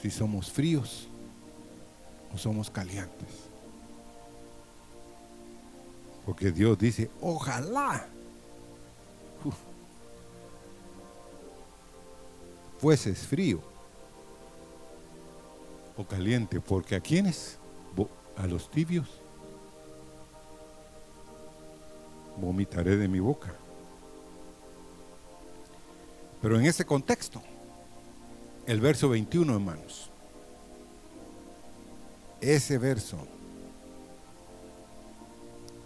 si somos fríos o somos calientes. Porque Dios dice, ojalá uf, fueses frío o caliente, porque a quienes, a los tibios, vomitaré de mi boca. Pero en ese contexto, el verso 21, hermanos, ese verso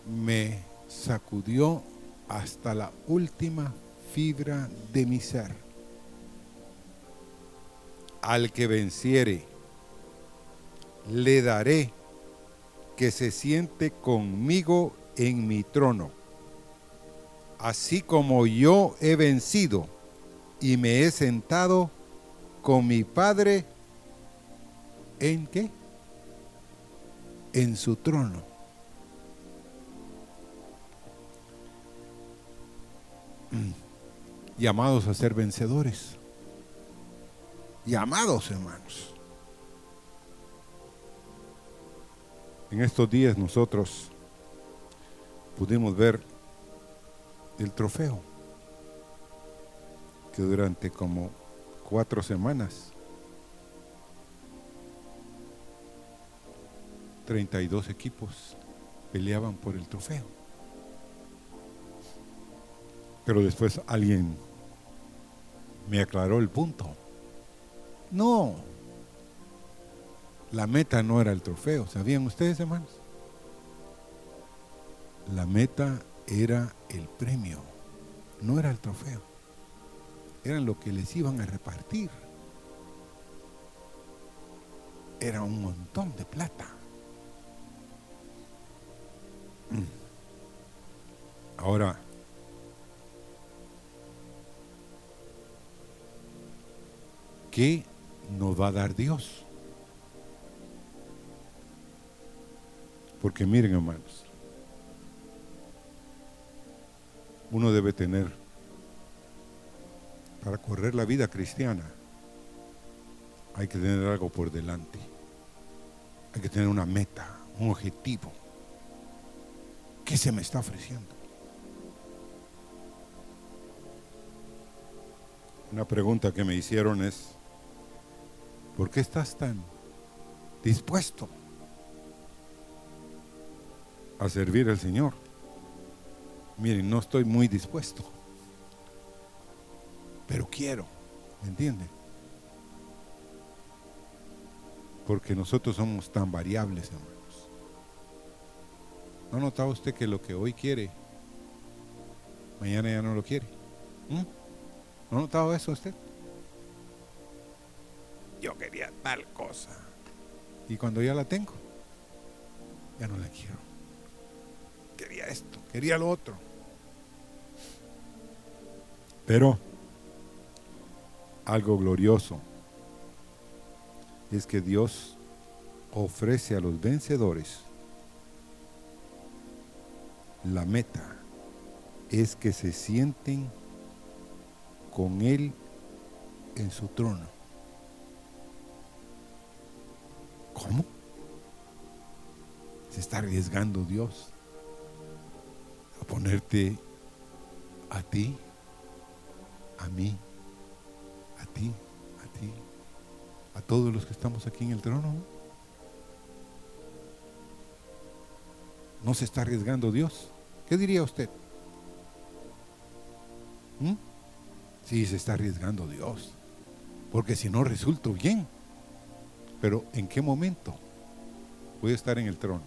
me sacudió hasta la última fibra de mi ser. Al que venciere, le daré que se siente conmigo en mi trono, así como yo he vencido y me he sentado con mi Padre en qué? En su trono. Mm. Llamados a ser vencedores. Llamados, hermanos. En estos días nosotros pudimos ver el trofeo que durante como cuatro semanas 32 equipos peleaban por el trofeo. Pero después alguien me aclaró el punto. No, la meta no era el trofeo, ¿sabían ustedes, hermanos? La meta era el premio, no era el trofeo. Eran lo que les iban a repartir. Era un montón de plata. Mm. Ahora, ¿qué nos va a dar Dios? Porque miren, hermanos, uno debe tener para correr la vida cristiana, hay que tener algo por delante. Hay que tener una meta, un objetivo. ¿Qué se me está ofreciendo? Una pregunta que me hicieron es, ¿por qué estás tan dispuesto? a servir al Señor. Miren, no estoy muy dispuesto, pero quiero, ¿me entienden? Porque nosotros somos tan variables, hermanos. ¿No ha notado usted que lo que hoy quiere, mañana ya no lo quiere? ¿Mm? ¿No ha notado eso usted? Yo quería tal cosa. Y cuando ya la tengo, ya no la quiero quería esto, quería lo otro. Pero algo glorioso es que Dios ofrece a los vencedores la meta es que se sienten con Él en su trono. ¿Cómo? Se está arriesgando Dios ponerte a ti, a mí, a ti, a ti, a todos los que estamos aquí en el trono. ¿No se está arriesgando Dios? ¿Qué diría usted? ¿Mm? Sí, se está arriesgando Dios. Porque si no resulto bien. Pero ¿en qué momento voy a estar en el trono?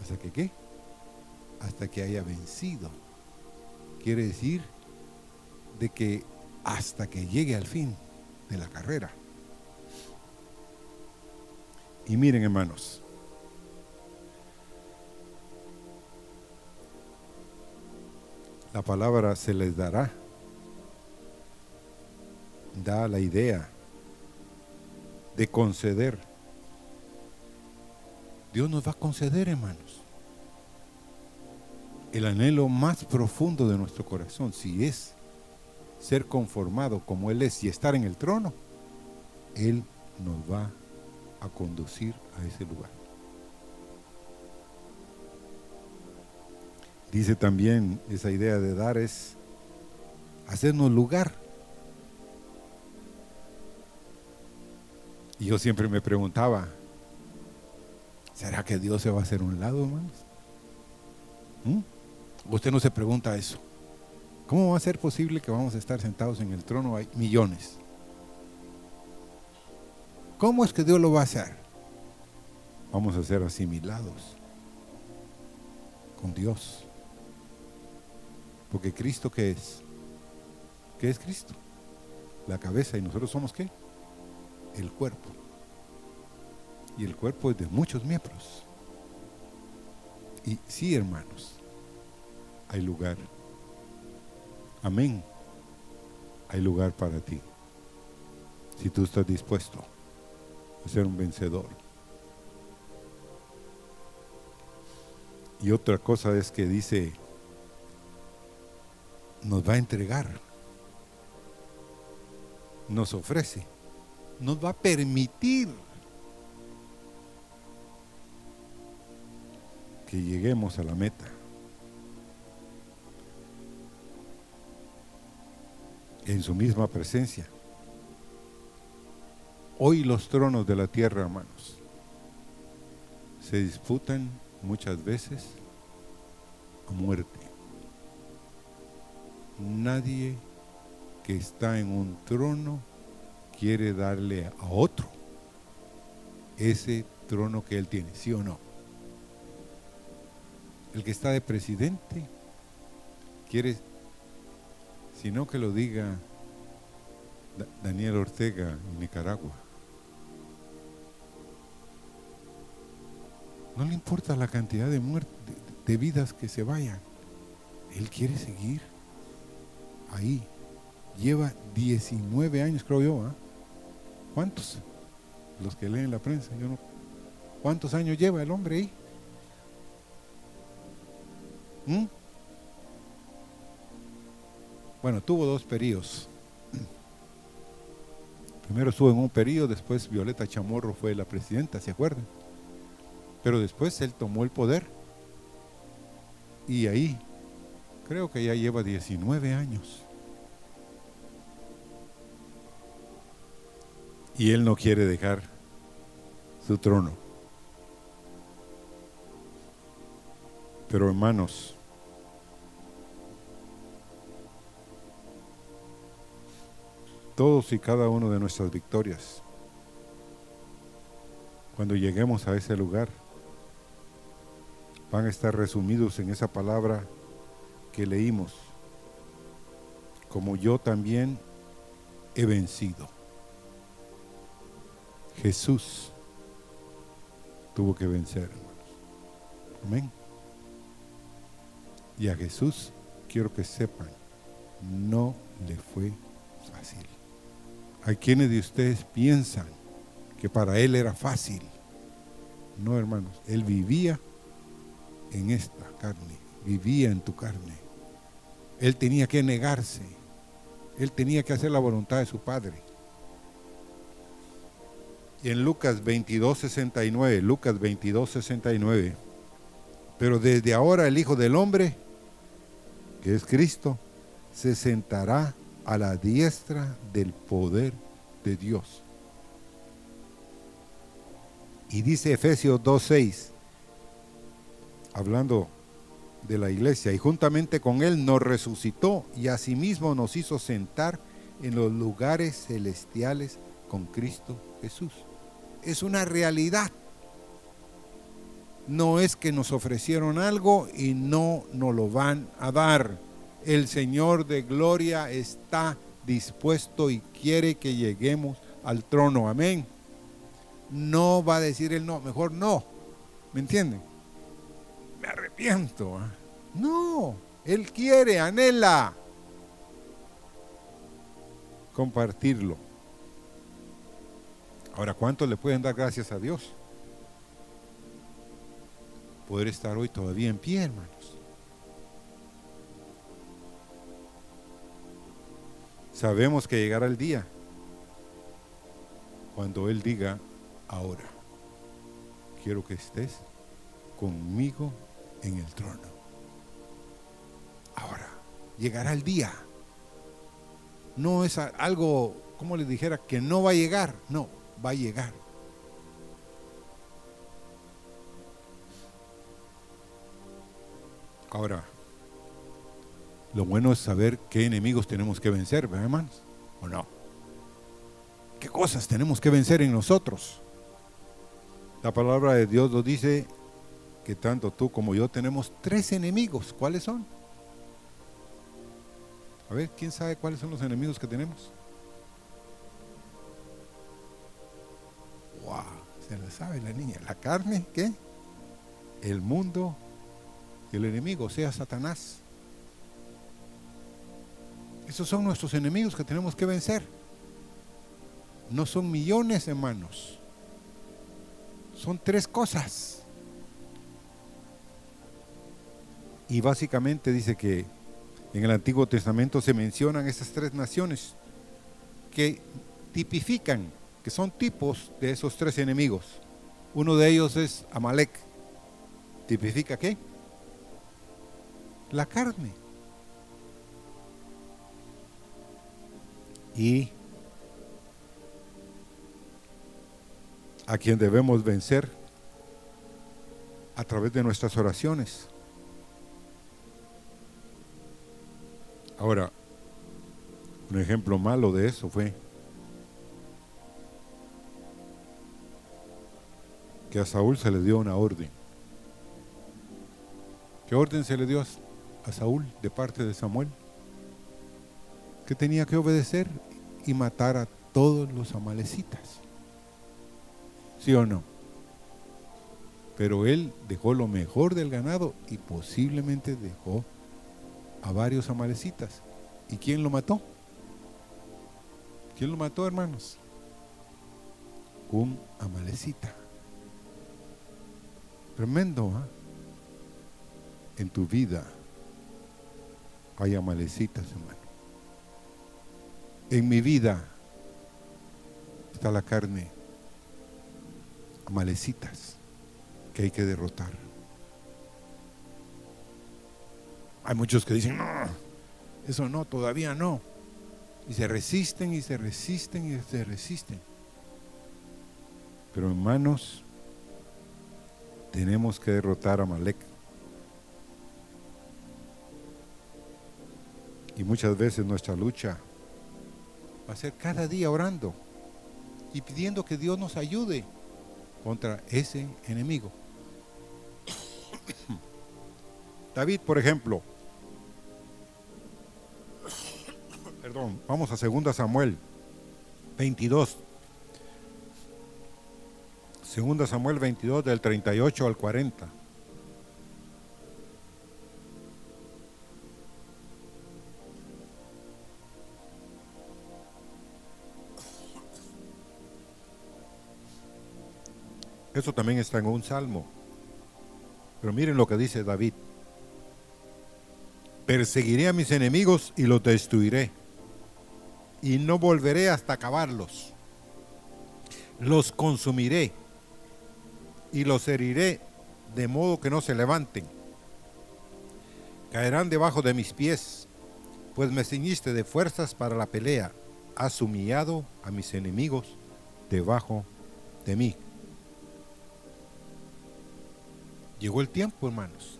¿Hasta que qué? hasta que haya vencido. Quiere decir de que hasta que llegue al fin de la carrera. Y miren hermanos, la palabra se les dará, da la idea de conceder. Dios nos va a conceder, hermanos el anhelo más profundo de nuestro corazón, si es ser conformado como Él es y estar en el trono, Él nos va a conducir a ese lugar. Dice también esa idea de dar es hacernos lugar. Y yo siempre me preguntaba, ¿será que Dios se va a hacer un lado, hermanos? ¿Mm? Usted no se pregunta eso. ¿Cómo va a ser posible que vamos a estar sentados en el trono? Hay millones. ¿Cómo es que Dios lo va a hacer? Vamos a ser asimilados con Dios. Porque Cristo qué es? ¿Qué es Cristo? La cabeza y nosotros somos qué? El cuerpo. Y el cuerpo es de muchos miembros. Y sí, hermanos, hay lugar. Amén. Hay lugar para ti. Si tú estás dispuesto a ser un vencedor. Y otra cosa es que dice, nos va a entregar, nos ofrece, nos va a permitir que lleguemos a la meta. En su misma presencia. Hoy los tronos de la tierra, hermanos, se disputan muchas veces a muerte. Nadie que está en un trono quiere darle a otro ese trono que él tiene, ¿sí o no? El que está de presidente quiere, si no que lo diga Daniel Ortega en Nicaragua. No le importa la cantidad de, muertes, de, vidas que se vayan. Él quiere seguir ahí. Lleva 19 años, creo yo. ¿ah? ¿Cuántos? Los que leen la prensa. Yo no. ¿Cuántos años lleva el hombre ahí? ¿Mm? Bueno, tuvo dos periodos. Primero estuvo en un periodo, después Violeta Chamorro fue la presidenta, ¿se acuerdan? Pero después él tomó el poder y ahí creo que ya lleva 19 años. Y él no quiere dejar su trono. Pero hermanos, todos y cada uno de nuestras victorias, cuando lleguemos a ese lugar, van a estar resumidos en esa palabra que leímos, como yo también he vencido. Jesús tuvo que vencer, hermanos. Amén. Y a Jesús quiero que sepan, no le fue fácil. Hay quienes de ustedes piensan que para él era fácil. No, hermanos, él vivía en esta carne, vivía en tu carne. Él tenía que negarse, él tenía que hacer la voluntad de su Padre. Y en Lucas 22, 69, Lucas 22, 69, pero desde ahora el Hijo del Hombre, que es Cristo, se sentará a la diestra del poder de Dios. Y dice Efesios 2.6, hablando de la iglesia, y juntamente con Él nos resucitó y asimismo nos hizo sentar en los lugares celestiales con Cristo Jesús. Es una realidad. No es que nos ofrecieron algo y no nos lo van a dar. El Señor de gloria está dispuesto y quiere que lleguemos al trono. Amén. No va a decir Él no, mejor no. ¿Me entienden? arrepiento. ¿ah? No, Él quiere, anhela compartirlo. Ahora, ¿cuántos le pueden dar gracias a Dios? Poder estar hoy todavía en pie, hermanos. Sabemos que llegará el día cuando Él diga, ahora, quiero que estés conmigo en el trono. Ahora, llegará el día. No es algo, como les dijera, que no va a llegar. No, va a llegar. Ahora, lo bueno es saber qué enemigos tenemos que vencer, ¿verdad, hermanos? ¿O no? ¿Qué cosas tenemos que vencer en nosotros? La palabra de Dios nos dice que tanto tú como yo tenemos tres enemigos. ¿Cuáles son? A ver, ¿quién sabe cuáles son los enemigos que tenemos? ¡Wow! Se le sabe la niña. La carne, ¿qué? El mundo y el enemigo, sea, Satanás. Esos son nuestros enemigos que tenemos que vencer. No son millones, hermanos. Son tres cosas. Y básicamente dice que en el Antiguo Testamento se mencionan estas tres naciones que tipifican, que son tipos de esos tres enemigos. Uno de ellos es Amalek. ¿Tipifica qué? La carne. Y a quien debemos vencer a través de nuestras oraciones. Ahora, un ejemplo malo de eso fue que a Saúl se le dio una orden. ¿Qué orden se le dio a Saúl de parte de Samuel? Que tenía que obedecer y matar a todos los amalecitas. ¿Sí o no? Pero él dejó lo mejor del ganado y posiblemente dejó a varios amalecitas. ¿Y quién lo mató? ¿Quién lo mató, hermanos? Un amalecita. Tremendo, ¿ah? En tu vida hay amalecitas, hermano. En mi vida está la carne, amalecitas que hay que derrotar. Hay muchos que dicen, no, eso no, todavía no. Y se resisten y se resisten y se resisten. Pero hermanos, tenemos que derrotar a Malek. Y muchas veces nuestra lucha va a ser cada día orando y pidiendo que Dios nos ayude contra ese enemigo. David, por ejemplo, perdón, vamos a 2 Samuel 22. 2 Samuel 22 del 38 al 40. Eso también está en un salmo. Pero miren lo que dice David. Perseguiré a mis enemigos y los destruiré. Y no volveré hasta acabarlos. Los consumiré y los heriré de modo que no se levanten. Caerán debajo de mis pies, pues me ceñiste de fuerzas para la pelea. Has humillado a mis enemigos debajo de mí. Llegó el tiempo, hermanos.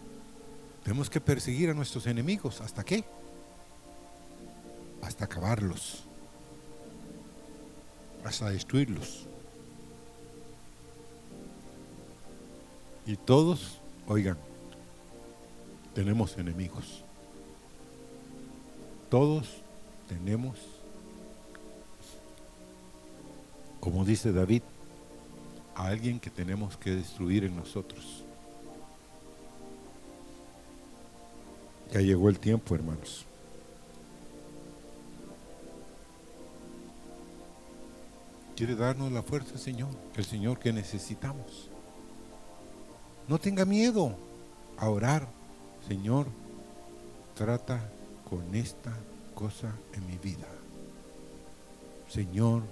Tenemos que perseguir a nuestros enemigos. ¿Hasta qué? Hasta acabarlos. Hasta destruirlos. Y todos, oigan, tenemos enemigos. Todos tenemos, como dice David, a alguien que tenemos que destruir en nosotros. Ya llegó el tiempo, hermanos. Quiere darnos la fuerza, Señor, el Señor que necesitamos. No tenga miedo a orar, Señor, trata con esta cosa en mi vida. Señor,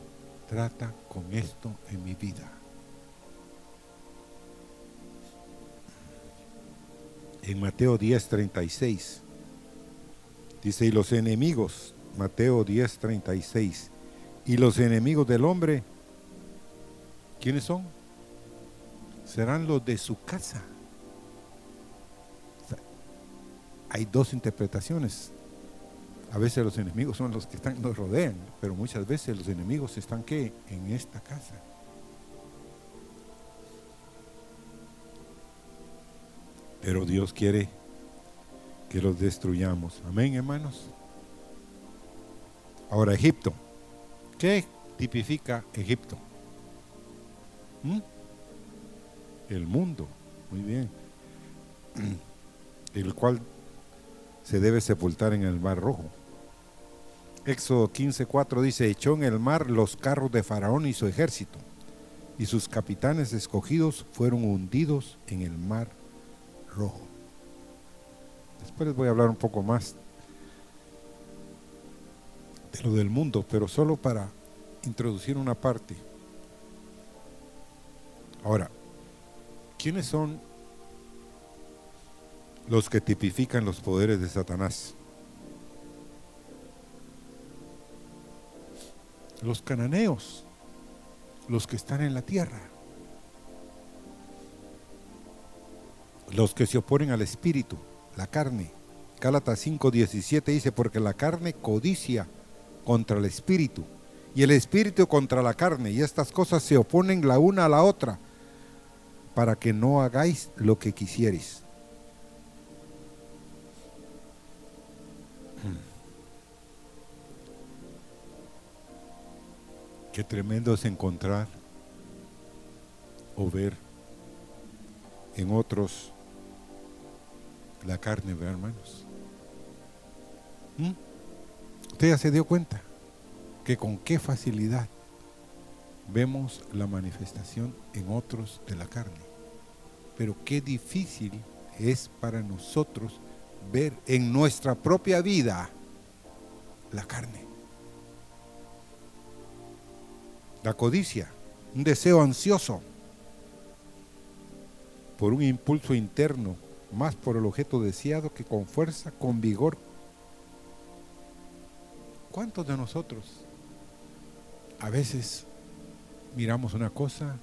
trata con esto en mi vida. En Mateo 10:36 dice, y los enemigos, Mateo 10:36, y los enemigos del hombre, ¿quiénes son? Serán los de su casa. Hay dos interpretaciones. A veces los enemigos son los que están, nos rodean, pero muchas veces los enemigos están ¿qué? en esta casa. Pero Dios quiere que los destruyamos. Amén, hermanos. Ahora, Egipto. ¿Qué tipifica Egipto? ¿Mm? El mundo. Muy bien. El cual se debe sepultar en el mar rojo. Éxodo 15:4 dice, echó en el mar los carros de Faraón y su ejército, y sus capitanes escogidos fueron hundidos en el mar rojo. Después les voy a hablar un poco más de lo del mundo, pero solo para introducir una parte. Ahora, ¿quiénes son los que tipifican los poderes de Satanás? los cananeos, los que están en la tierra, los que se oponen al espíritu, la carne. Gálatas 5:17 dice, porque la carne codicia contra el espíritu y el espíritu contra la carne, y estas cosas se oponen la una a la otra, para que no hagáis lo que quisierais. Qué tremendo es encontrar o ver en otros la carne, hermanos? ¿Mm? Usted ya se dio cuenta que con qué facilidad vemos la manifestación en otros de la carne. Pero qué difícil es para nosotros ver en nuestra propia vida la carne. La codicia, un deseo ansioso por un impulso interno, más por el objeto deseado que con fuerza, con vigor. ¿Cuántos de nosotros a veces miramos una cosa,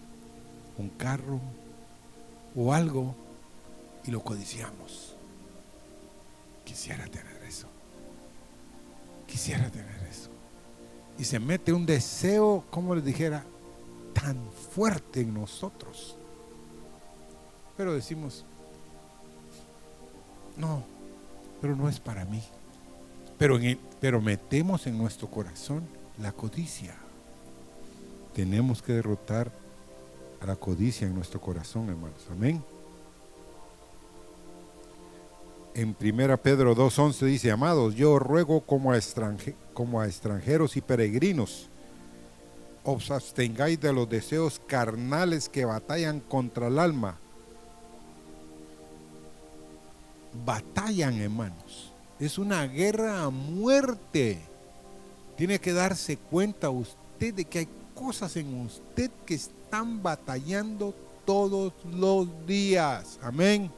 un carro o algo y lo codiciamos? Quisiera tener eso. Quisiera tener y se mete un deseo, como les dijera, tan fuerte en nosotros. Pero decimos, no, pero no es para mí. Pero, pero metemos en nuestro corazón la codicia. Tenemos que derrotar a la codicia en nuestro corazón, hermanos. Amén en 1 Pedro 2.11 dice, amados, yo ruego como a, como a extranjeros y peregrinos, os abstengáis de los deseos carnales que batallan contra el alma. Batallan, hermanos. Es una guerra a muerte. Tiene que darse cuenta usted de que hay cosas en usted que están batallando todos los días. Amén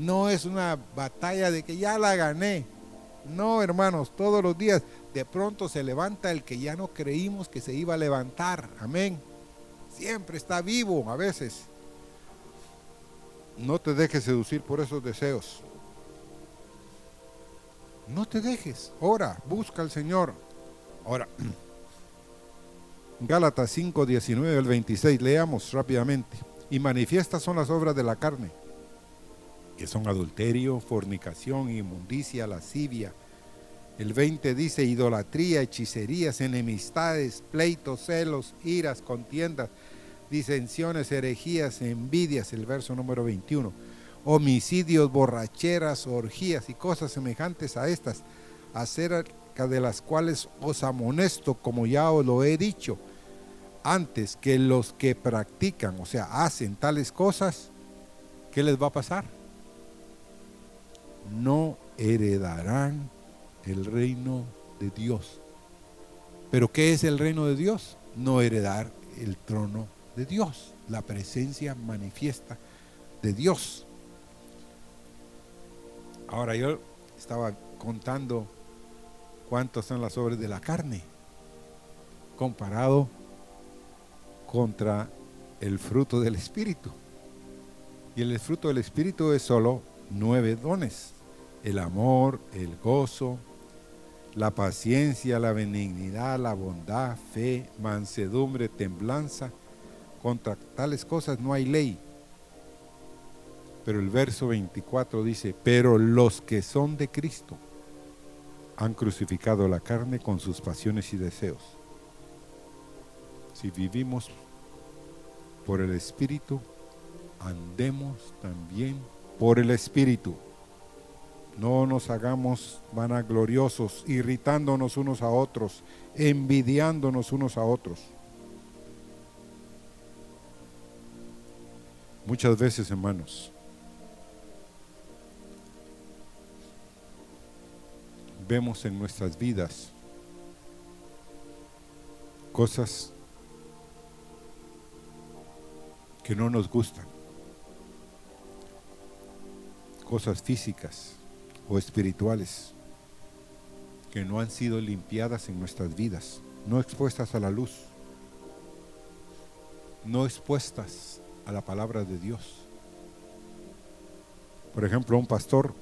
no es una batalla de que ya la gané. No, hermanos, todos los días de pronto se levanta el que ya no creímos que se iba a levantar. Amén. Siempre está vivo a veces. No te dejes seducir por esos deseos. No te dejes. Ora, busca al Señor. Ahora, Gálatas 5, 19 al 26, leamos rápidamente. Y manifiestas son las obras de la carne que son adulterio, fornicación, inmundicia, lascivia. El 20 dice idolatría, hechicerías, enemistades, pleitos, celos, iras, contiendas, disensiones, herejías, envidias, el verso número 21. Homicidios, borracheras, orgías y cosas semejantes a estas, acerca de las cuales os amonesto, como ya os lo he dicho, antes que los que practican, o sea, hacen tales cosas, ¿qué les va a pasar? no heredarán el reino de Dios. Pero ¿qué es el reino de Dios? No heredar el trono de Dios, la presencia manifiesta de Dios. Ahora yo estaba contando cuántas son las obras de la carne comparado contra el fruto del Espíritu. Y el fruto del Espíritu es solo nueve dones. El amor, el gozo, la paciencia, la benignidad, la bondad, fe, mansedumbre, temblanza. Contra tales cosas no hay ley. Pero el verso 24 dice, pero los que son de Cristo han crucificado la carne con sus pasiones y deseos. Si vivimos por el Espíritu, andemos también por el Espíritu. No nos hagamos vanagloriosos, irritándonos unos a otros, envidiándonos unos a otros. Muchas veces, hermanos, vemos en nuestras vidas cosas que no nos gustan, cosas físicas o espirituales que no han sido limpiadas en nuestras vidas, no expuestas a la luz, no expuestas a la palabra de Dios. Por ejemplo, un pastor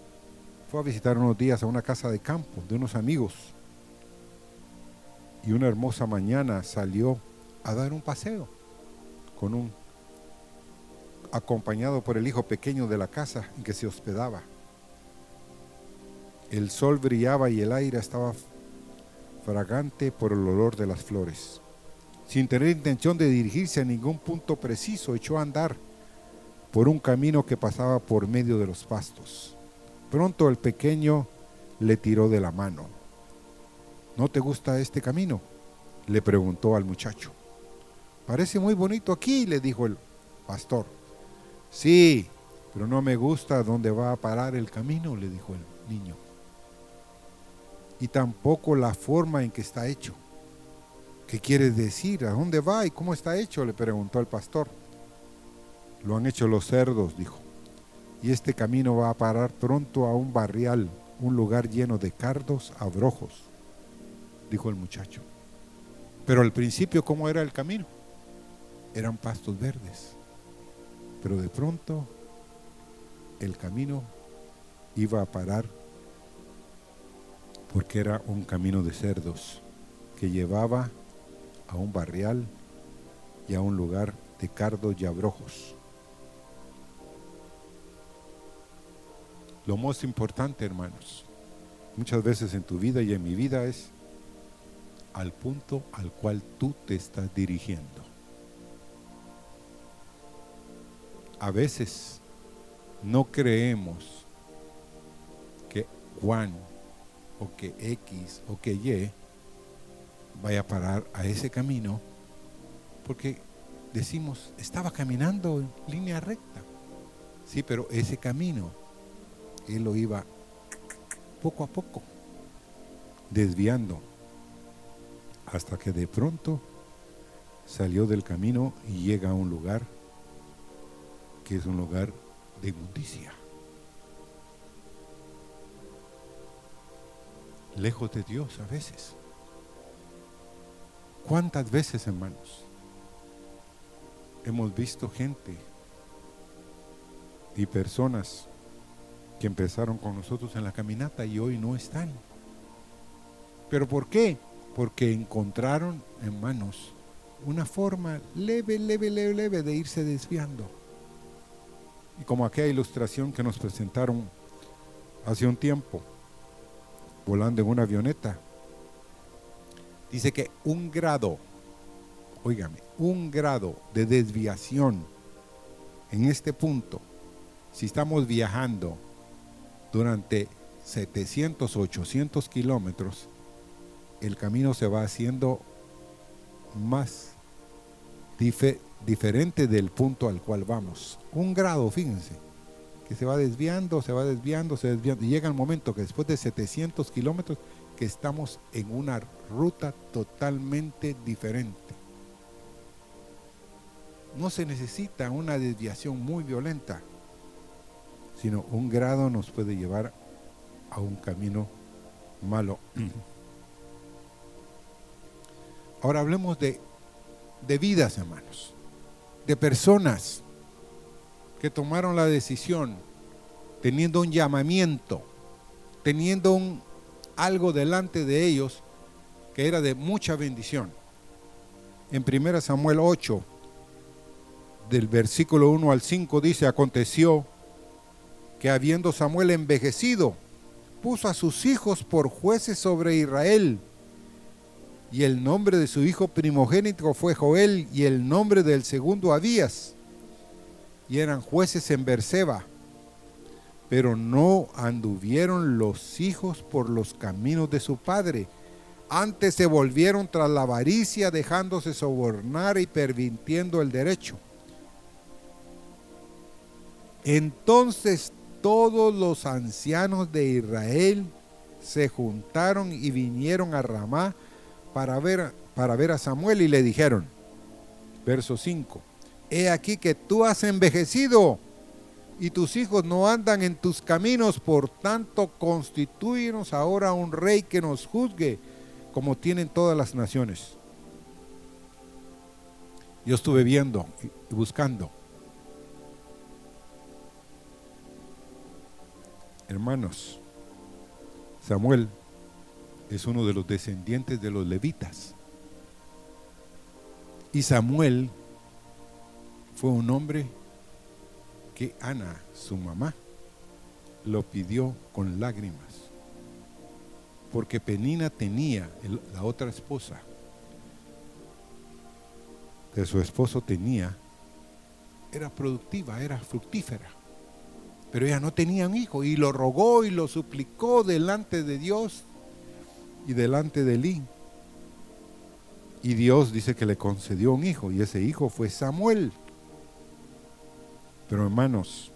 fue a visitar unos días a una casa de campo de unos amigos y una hermosa mañana salió a dar un paseo con un acompañado por el hijo pequeño de la casa en que se hospedaba. El sol brillaba y el aire estaba fragante por el olor de las flores. Sin tener intención de dirigirse a ningún punto preciso, echó a andar por un camino que pasaba por medio de los pastos. Pronto el pequeño le tiró de la mano. ¿No te gusta este camino? le preguntó al muchacho. Parece muy bonito aquí, le dijo el pastor. Sí, pero no me gusta dónde va a parar el camino, le dijo el niño. Y tampoco la forma en que está hecho. ¿Qué quieres decir? ¿A dónde va y cómo está hecho? le preguntó el pastor. Lo han hecho los cerdos, dijo y este camino va a parar pronto a un barrial, un lugar lleno de cardos abrojos, dijo el muchacho. Pero al principio, ¿cómo era el camino? Eran pastos verdes. Pero de pronto el camino iba a parar porque era un camino de cerdos que llevaba a un barrial y a un lugar de cardos y abrojos. Lo más importante, hermanos, muchas veces en tu vida y en mi vida es al punto al cual tú te estás dirigiendo. A veces no creemos que Juan o que X o que Y vaya a parar a ese camino porque decimos, estaba caminando en línea recta. Sí, pero ese camino él lo iba poco a poco desviando hasta que de pronto salió del camino y llega a un lugar que es un lugar de inmundicia. Lejos de Dios a veces. ¿Cuántas veces, hermanos, hemos visto gente y personas que empezaron con nosotros en la caminata y hoy no están. ¿Pero por qué? Porque encontraron, hermanos, una forma leve, leve, leve, leve de irse desviando. Y como aquella ilustración que nos presentaron hace un tiempo, volando en una avioneta, dice que un grado, óigame, un grado de desviación en este punto, si estamos viajando durante 700 o 800 kilómetros, el camino se va haciendo más diferente del punto al cual vamos. Un grado, fíjense, que se va desviando, se va desviando, se desviando. Y llega el momento que después de 700 kilómetros que estamos en una ruta totalmente diferente. No se necesita una desviación muy violenta, sino un grado nos puede llevar a un camino malo. Ahora hablemos de, de vidas, hermanos, de personas que tomaron la decisión, teniendo un llamamiento, teniendo un, algo delante de ellos que era de mucha bendición. En 1 Samuel 8, del versículo 1 al 5 dice, aconteció que habiendo Samuel envejecido, puso a sus hijos por jueces sobre Israel. Y el nombre de su hijo primogénito fue Joel y el nombre del segundo Abías. Y eran jueces en Berseba. Pero no anduvieron los hijos por los caminos de su padre. Antes se volvieron tras la avaricia, dejándose sobornar y pervirtiendo el derecho. Entonces todos los ancianos de Israel se juntaron y vinieron a Ramá para ver, para ver a Samuel y le dijeron, verso 5, he aquí que tú has envejecido y tus hijos no andan en tus caminos, por tanto constituyenos ahora un rey que nos juzgue como tienen todas las naciones. Yo estuve viendo y buscando Hermanos, Samuel es uno de los descendientes de los levitas. Y Samuel fue un hombre que Ana, su mamá, lo pidió con lágrimas. Porque Penina tenía, la otra esposa, que su esposo tenía, era productiva, era fructífera. Pero ella no tenía un hijo y lo rogó y lo suplicó delante de Dios y delante de Elí. Y Dios dice que le concedió un hijo y ese hijo fue Samuel. Pero hermanos,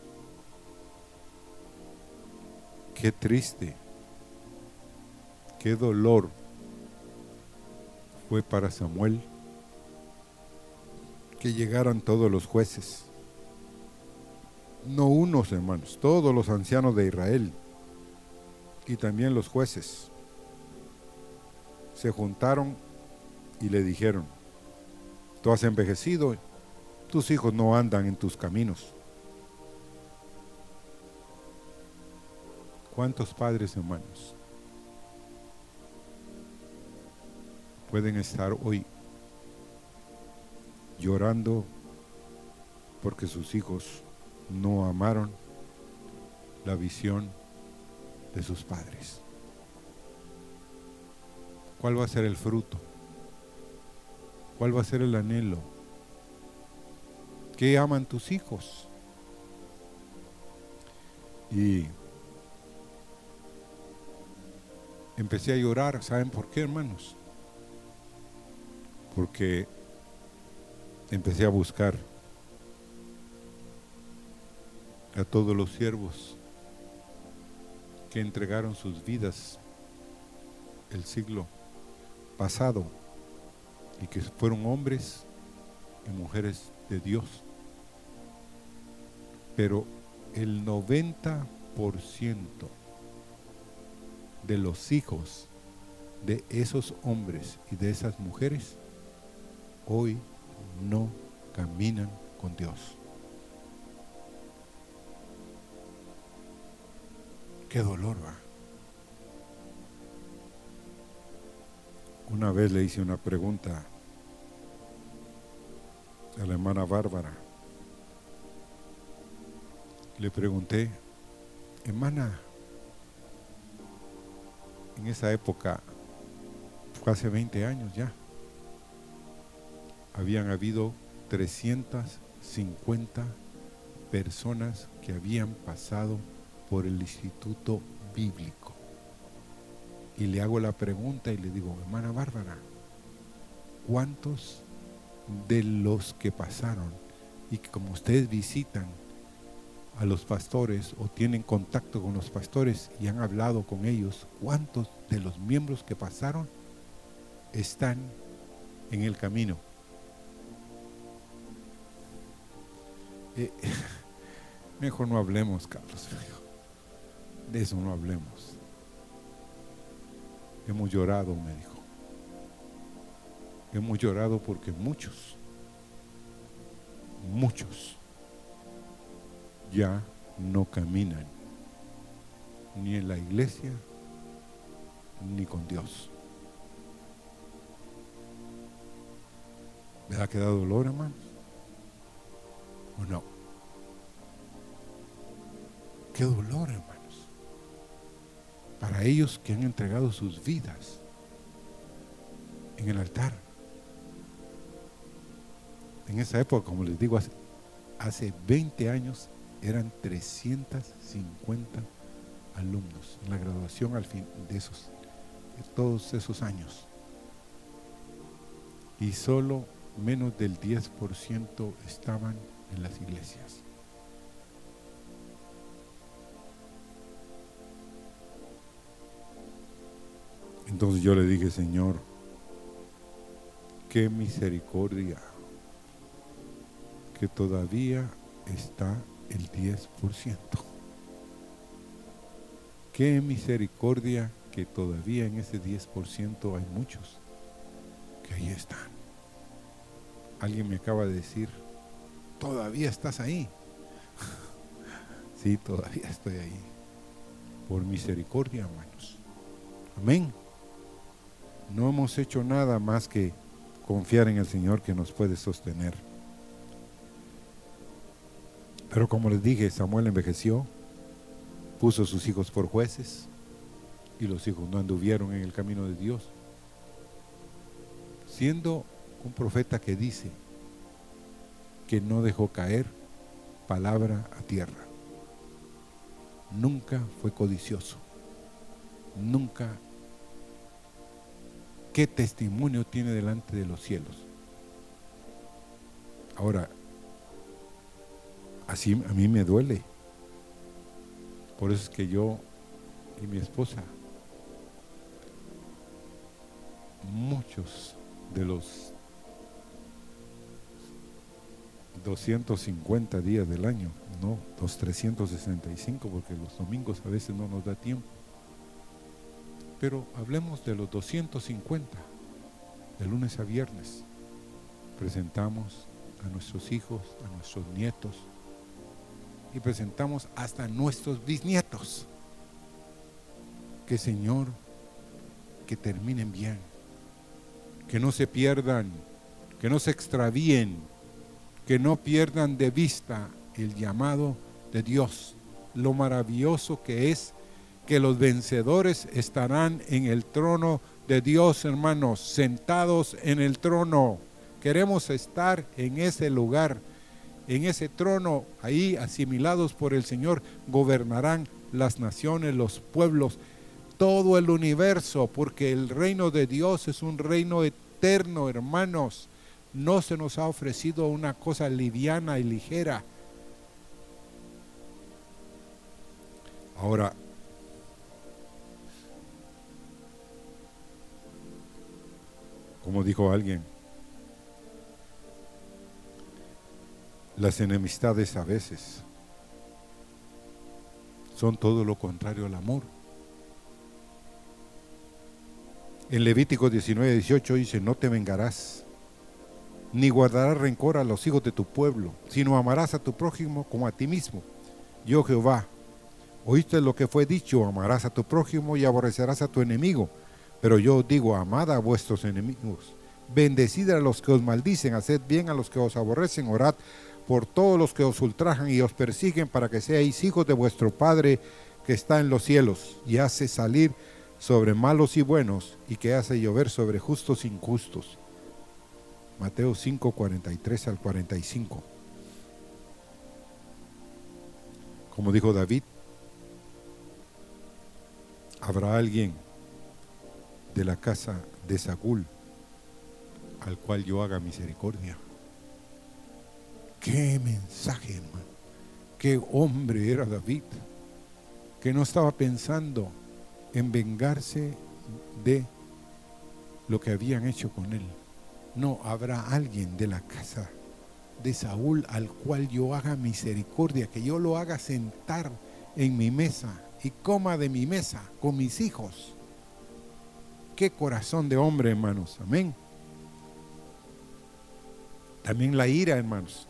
qué triste, qué dolor fue para Samuel que llegaran todos los jueces no unos hermanos, todos los ancianos de Israel y también los jueces se juntaron y le dijeron, tú has envejecido, tus hijos no andan en tus caminos. ¿Cuántos padres hermanos pueden estar hoy llorando porque sus hijos no amaron la visión de sus padres. ¿Cuál va a ser el fruto? ¿Cuál va a ser el anhelo? ¿Qué aman tus hijos? Y empecé a llorar, ¿saben por qué, hermanos? Porque empecé a buscar a todos los siervos que entregaron sus vidas el siglo pasado y que fueron hombres y mujeres de Dios. Pero el 90% de los hijos de esos hombres y de esas mujeres hoy no caminan con Dios. Qué dolor va. Una vez le hice una pregunta a la hermana Bárbara. Le pregunté, hermana, en esa época, hace 20 años ya, habían habido 350 personas que habían pasado por el Instituto Bíblico. Y le hago la pregunta y le digo, hermana Bárbara, ¿cuántos de los que pasaron y que como ustedes visitan a los pastores o tienen contacto con los pastores y han hablado con ellos, ¿cuántos de los miembros que pasaron están en el camino? Eh, mejor no hablemos, Carlos. De eso no hablemos. Hemos llorado, me dijo. Hemos llorado porque muchos, muchos ya no caminan ni en la iglesia ni con Dios. ¿Me ha quedado dolor, hermano? ¿O no? Qué dolor, hermanos. Para ellos que han entregado sus vidas en el altar. En esa época, como les digo, hace, 20 años eran 350 alumnos en la graduación al fin de esos, de todos esos años. Y solo menos del 10% estaban en las iglesias. Entonces yo le dije, Señor, qué misericordia que todavía está el 10%. Qué misericordia que todavía en ese 10% hay muchos que ahí están. Alguien me acaba de decir, todavía estás ahí. sí, todavía estoy ahí. Por misericordia, hermanos. Amén. No hemos hecho nada más que confiar en el Señor que nos puede sostener. Pero como les dije, Samuel envejeció, puso sus hijos por jueces y los hijos no anduvieron en el camino de Dios. Siendo un profeta que dice, que no dejó caer palabra a tierra. Nunca fue codicioso. Nunca. ¿Qué testimonio tiene delante de los cielos? Ahora, así a mí me duele. Por eso es que yo y mi esposa, muchos de los 250 días del año, no los 365, porque los domingos a veces no nos da tiempo. Pero hablemos de los 250, de lunes a viernes. Presentamos a nuestros hijos, a nuestros nietos, y presentamos hasta nuestros bisnietos. Que Señor, que terminen bien, que no se pierdan, que no se extravíen, que no pierdan de vista el llamado de Dios, lo maravilloso que es que los vencedores estarán en el trono de Dios, hermanos, sentados en el trono. Queremos estar en ese lugar, en ese trono, ahí asimilados por el Señor, gobernarán las naciones, los pueblos, todo el universo, porque el reino de Dios es un reino eterno, hermanos no se nos ha ofrecido una cosa liviana y ligera. Ahora, como dijo alguien, las enemistades a veces son todo lo contrario al amor. En Levítico 19, 18 dice, no te vengarás ni guardarás rencor a los hijos de tu pueblo, sino amarás a tu prójimo como a ti mismo. Yo Jehová, oíste lo que fue dicho, amarás a tu prójimo y aborrecerás a tu enemigo. Pero yo digo, amad a vuestros enemigos, bendecid a los que os maldicen, haced bien a los que os aborrecen, orad por todos los que os ultrajan y os persiguen, para que seáis hijos de vuestro Padre que está en los cielos, y hace salir sobre malos y buenos, y que hace llover sobre justos e injustos. Mateo 5, 43 al 45. Como dijo David, habrá alguien de la casa de Saúl al cual yo haga misericordia. Qué mensaje, hermano. qué hombre era David, que no estaba pensando en vengarse de lo que habían hecho con él. No, habrá alguien de la casa de Saúl al cual yo haga misericordia, que yo lo haga sentar en mi mesa y coma de mi mesa con mis hijos. Qué corazón de hombre, hermanos. Amén. También la ira, hermanos.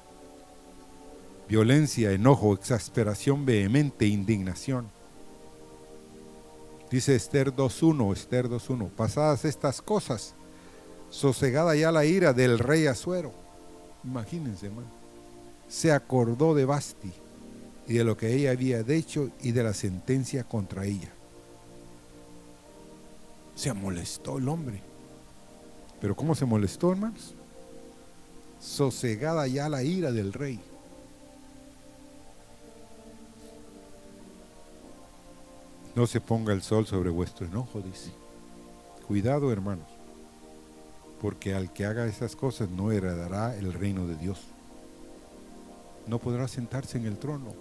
Violencia, enojo, exasperación vehemente, indignación. Dice Esther 2.1, Esther 2.1, pasadas estas cosas, sosegada ya la ira del rey Azuero. Imagínense, hermano. Se acordó de Basti y de lo que ella había hecho y de la sentencia contra ella. Se molestó el hombre. Pero ¿cómo se molestó, hermanos? Sosegada ya la ira del rey. No se ponga el sol sobre vuestro enojo, dice. Cuidado, hermanos, porque al que haga esas cosas no heredará el reino de Dios. No podrá sentarse en el trono.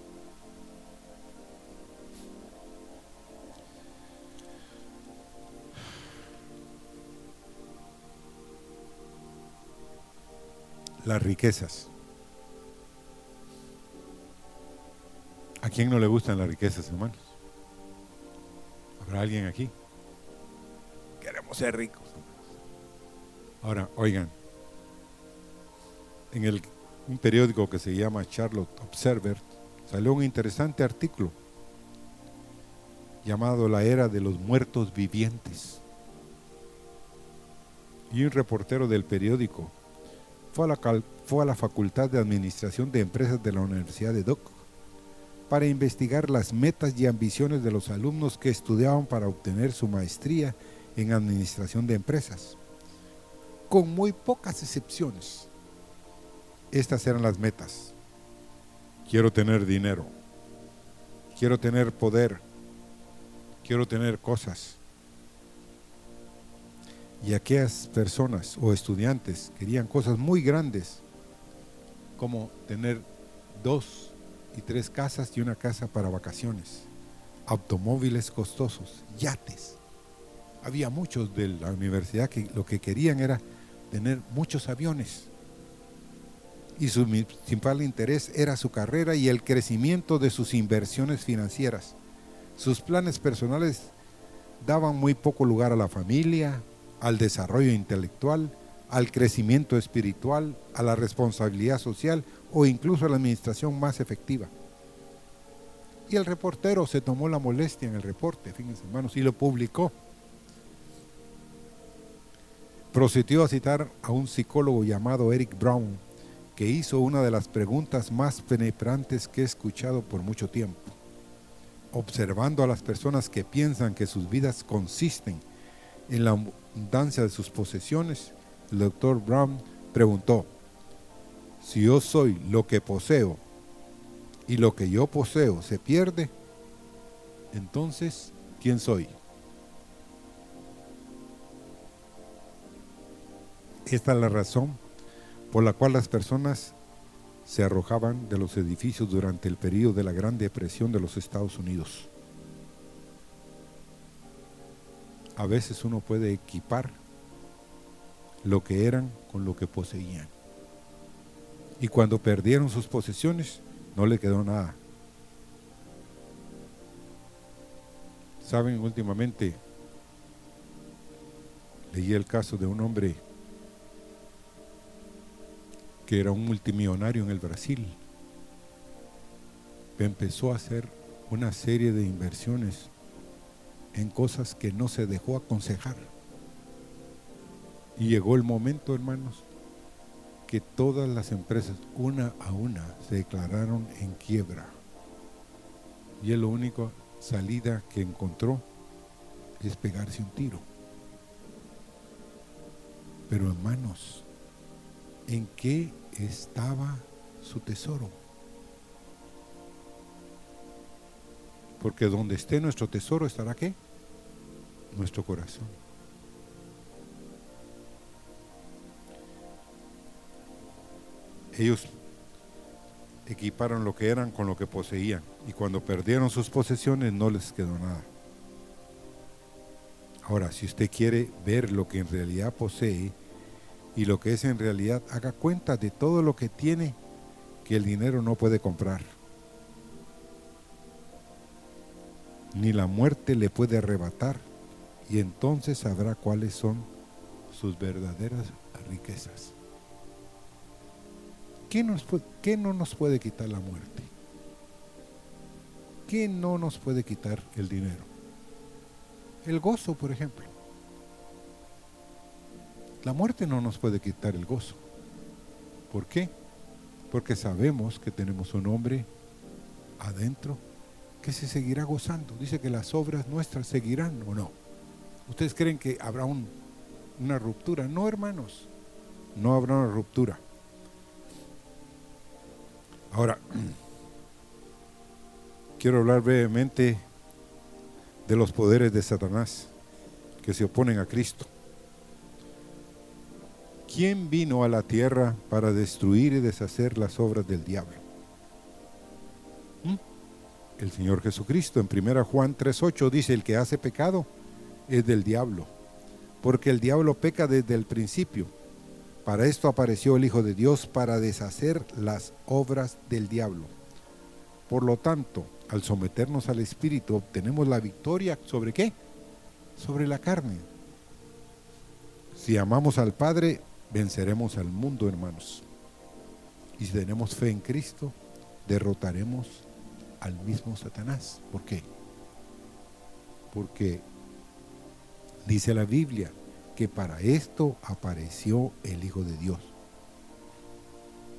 las riquezas. ¿A quién no le gustan las riquezas, hermanos? ¿Habrá alguien aquí? Queremos ser ricos. Ahora, oigan, en el, un periódico que se llama Charlotte Observer salió un interesante artículo llamado La Era de los Muertos Vivientes. Y un reportero del periódico fue a, la, fue a la Facultad de Administración de Empresas de la Universidad de Duc para investigar las metas y ambiciones de los alumnos que estudiaban para obtener su maestría en Administración de Empresas. Con muy pocas excepciones. Estas eran las metas. Quiero tener dinero. Quiero tener poder. Quiero tener cosas y aquellas personas o estudiantes querían cosas muy grandes, como tener dos y tres casas y una casa para vacaciones, automóviles costosos, yates. Había muchos de la universidad que lo que querían era tener muchos aviones. Y su principal interés era su carrera y el crecimiento de sus inversiones financieras. Sus planes personales daban muy poco lugar a la familia, al desarrollo intelectual, al crecimiento espiritual, a la responsabilidad social o incluso a la administración más efectiva. Y el reportero se tomó la molestia en el reporte, fíjense hermanos, y lo publicó. Procedió a citar a un psicólogo llamado Eric Brown, que hizo una de las preguntas más penetrantes que he escuchado por mucho tiempo. Observando a las personas que piensan que sus vidas consisten en la abundancia de sus posesiones, el doctor Brown preguntó, si yo soy lo que poseo y lo que yo poseo se pierde, entonces, ¿quién soy? Esta es la razón por la cual las personas se arrojaban de los edificios durante el periodo de la Gran Depresión de los Estados Unidos. a veces uno puede equipar lo que eran con lo que poseían. Y cuando perdieron sus posesiones, no le quedó nada. Saben, últimamente leí el caso de un hombre que era un multimillonario en el Brasil. Empezó a hacer una serie de inversiones en cosas que no se dejó aconsejar. Y llegó el momento, hermanos, que todas las empresas, una a una, se declararon en quiebra. Y él la única salida que encontró es pegarse un tiro. Pero hermanos, ¿en qué estaba su tesoro? Porque donde esté nuestro tesoro estará qué? Nuestro corazón. Ellos equiparon lo que eran con lo que poseían. Y cuando perdieron sus posesiones no les quedó nada. Ahora, si usted quiere ver lo que en realidad posee y lo que es en realidad, haga cuenta de todo lo que tiene que el dinero no puede comprar. Ni la muerte le puede arrebatar. Y entonces sabrá cuáles son sus verdaderas riquezas. ¿Qué, nos ¿Qué no nos puede quitar la muerte? ¿Qué no nos puede quitar el dinero? El gozo, por ejemplo. La muerte no nos puede quitar el gozo. ¿Por qué? Porque sabemos que tenemos un hombre adentro que se seguirá gozando. Dice que las obras nuestras seguirán o no. ¿Ustedes creen que habrá una ruptura? No, hermanos. No habrá una ruptura. Ahora, quiero hablar brevemente de los poderes de Satanás que se oponen a Cristo. ¿Quién vino a la tierra para destruir y deshacer las obras del diablo? El Señor Jesucristo. En 1 Juan 3.8 dice, el que hace pecado es del diablo, porque el diablo peca desde el principio. Para esto apareció el Hijo de Dios, para deshacer las obras del diablo. Por lo tanto, al someternos al Espíritu, obtenemos la victoria sobre qué? Sobre la carne. Si amamos al Padre, venceremos al mundo, hermanos. Y si tenemos fe en Cristo, derrotaremos al mismo Satanás. ¿Por qué? Porque dice la Biblia que para esto apareció el Hijo de Dios.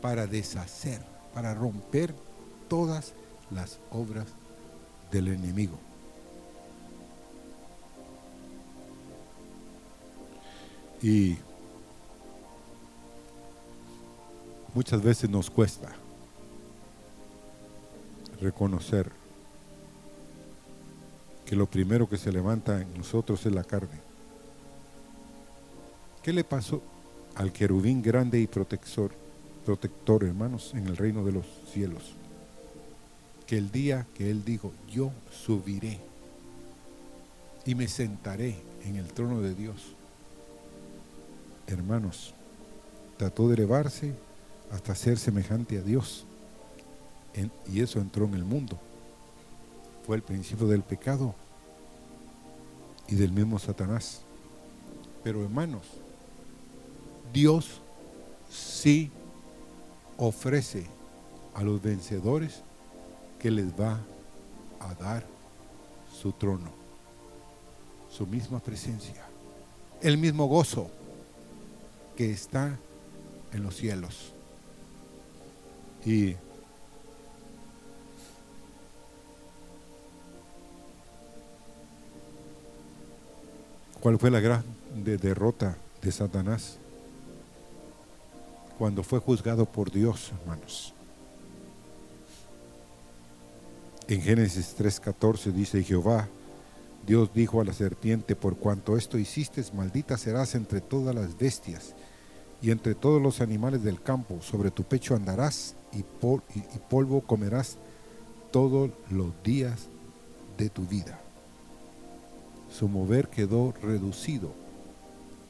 Para deshacer, para romper todas las obras del enemigo. Y muchas veces nos cuesta reconocer que lo primero que se levanta en nosotros es la carne. ¿Qué le pasó al querubín grande y protector, protector, hermanos, en el reino de los cielos? Que el día que él dijo, yo subiré y me sentaré en el trono de Dios, hermanos, trató de elevarse hasta ser semejante a Dios. y eso entró en el mundo. Fue el principio del pecado y del mismo Satanás. Pero hermanos, Dios sí ofrece a los vencedores que les va a dar su trono, su misma presencia, el mismo gozo que está en los cielos. Y ¿cuál fue la gran derrota de Satanás? Cuando fue juzgado por Dios, hermanos. En Génesis 3:14 dice Jehová, Dios dijo a la serpiente, por cuanto esto hiciste, maldita serás entre todas las bestias y entre todos los animales del campo, sobre tu pecho andarás y, polvo comerás todos los días de tu vida. Su mover quedó reducido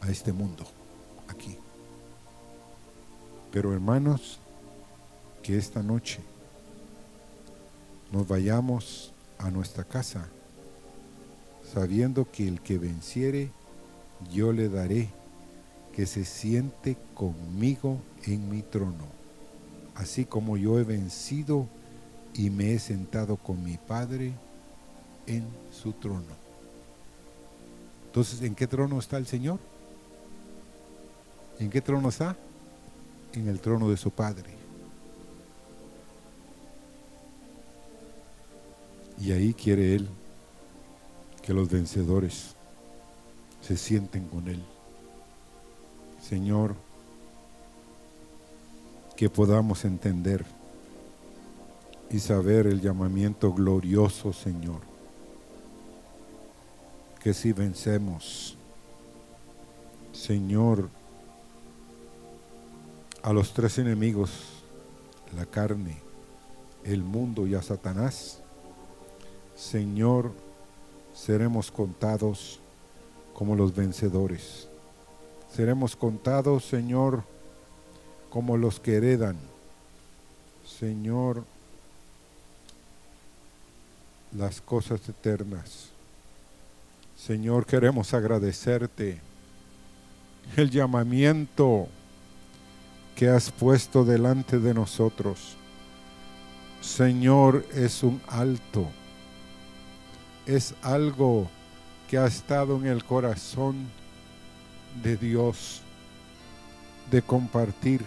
a este mundo, aquí. Pero hermanos, que esta noche nos vayamos a nuestra casa sabiendo que el que venciere, yo le daré que se siente conmigo en mi trono así como yo he vencido y me he sentado con mi Padre en su trono. Entonces, ¿en qué trono está el Señor? ¿En qué trono está? En el trono de su Padre. Y ahí quiere Él que los vencedores se sienten con Él. Señor, que podamos entender y saber el llamamiento glorioso, Señor. Que si vencemos, Señor, a los tres enemigos, la carne, el mundo y a Satanás, Señor, seremos contados como los vencedores. Seremos contados, Señor, como los que heredan. Señor, las cosas eternas. Señor, queremos agradecerte el llamamiento que has puesto delante de nosotros. Señor, es un alto, es algo que ha estado en el corazón de Dios de compartir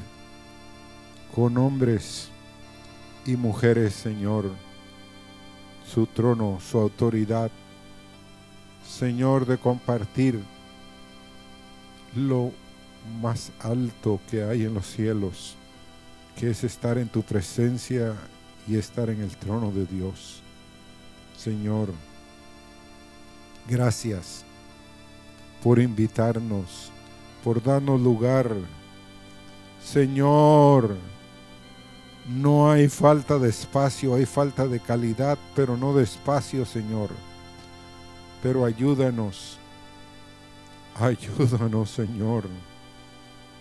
con hombres y mujeres, Señor, su trono, su autoridad. Señor, de compartir lo más alto que hay en los cielos, que es estar en tu presencia y estar en el trono de Dios. Señor, gracias por invitarnos, por darnos lugar. Señor, no hay falta de espacio, hay falta de calidad, pero no de espacio, Señor. Pero ayúdanos, ayúdanos, Señor.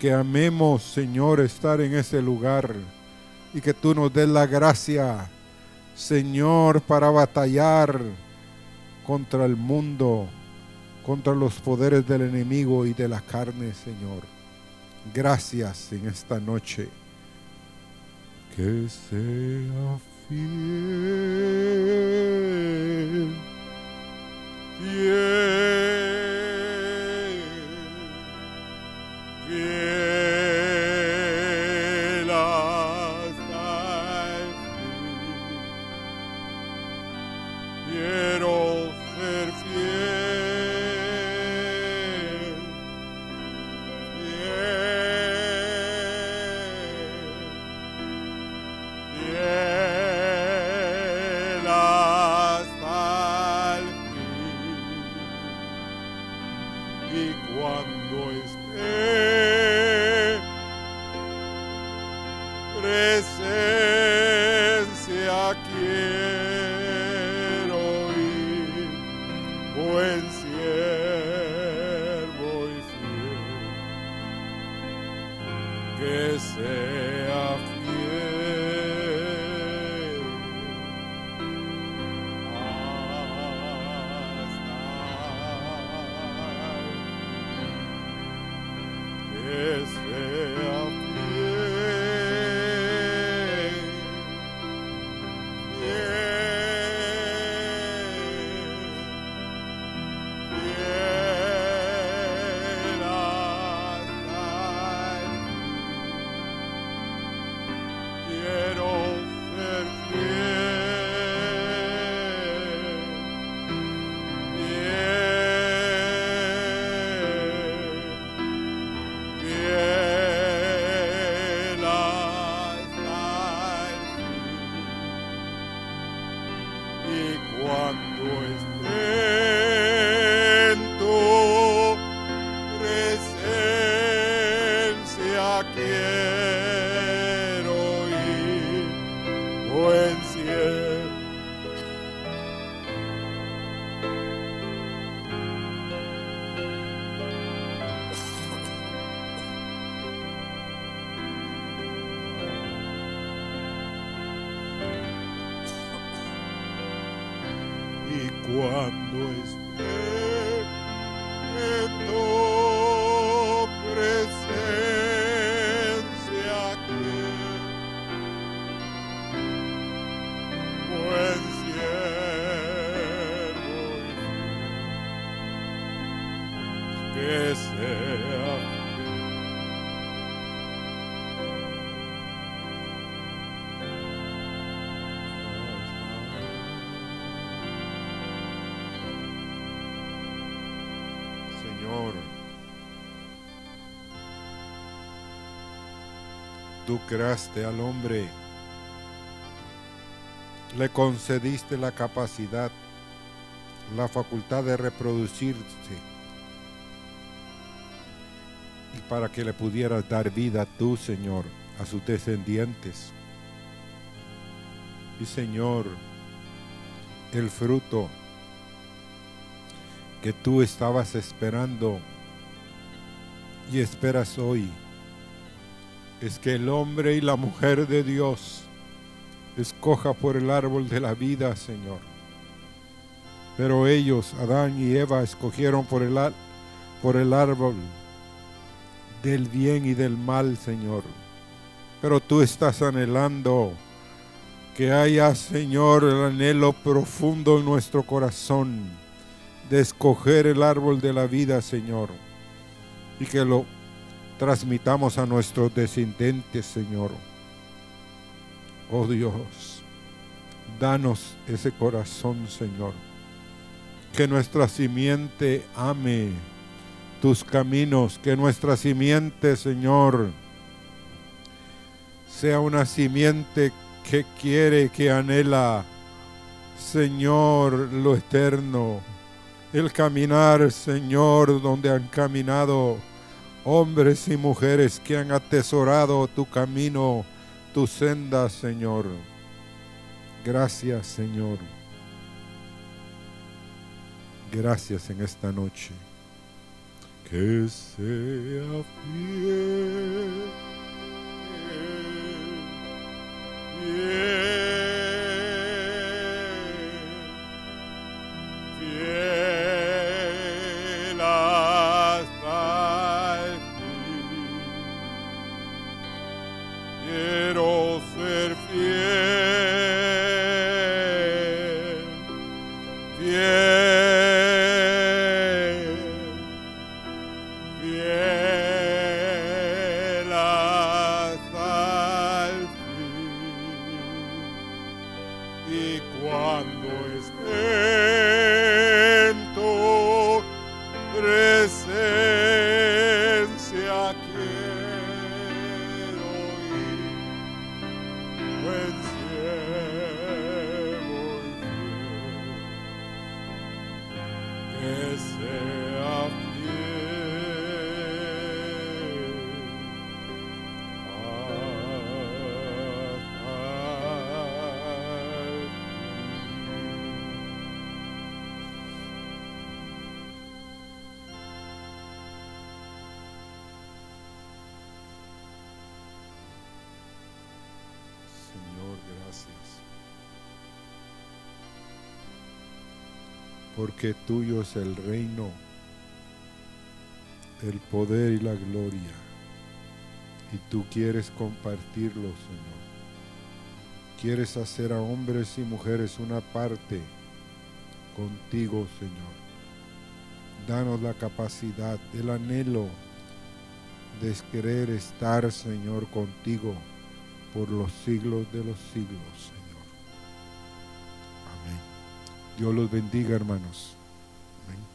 Que amemos, Señor, estar en ese lugar y que tú nos des la gracia, Señor, para batallar contra el mundo, contra los poderes del enemigo y de la carne, Señor. Gracias en esta noche que sea fiel, Y cuando esté en tu presencia quiero al hombre, le concediste la capacidad, la facultad de reproducirse y para que le pudieras dar vida tú, Señor, a sus descendientes. Y Señor, el fruto que tú estabas esperando y esperas hoy es que el hombre y la mujer de Dios escoja por el árbol de la vida, Señor. Pero ellos, Adán y Eva, escogieron por el, por el árbol del bien y del mal, Señor. Pero tú estás anhelando que haya, Señor, el anhelo profundo en nuestro corazón de escoger el árbol de la vida, Señor, y que lo transmitamos a nuestros descendentes, Señor. Oh Dios, danos ese corazón, Señor. Que nuestra simiente ame tus caminos, que nuestra simiente, Señor, sea una simiente que quiere, que anhela, Señor, lo eterno. El caminar, Señor, donde han caminado hombres y mujeres que han atesorado tu camino, tu senda, Señor. Gracias, Señor. Gracias en esta noche. Que sea fiel. Yeah. Porque tuyo es el reino, el poder y la gloria, y tú quieres compartirlo, Señor. Quieres hacer a hombres y mujeres una parte contigo, Señor. Danos la capacidad, el anhelo de querer estar, Señor, contigo por los siglos de los siglos, Señor. Dios los bendiga, hermanos. Amén.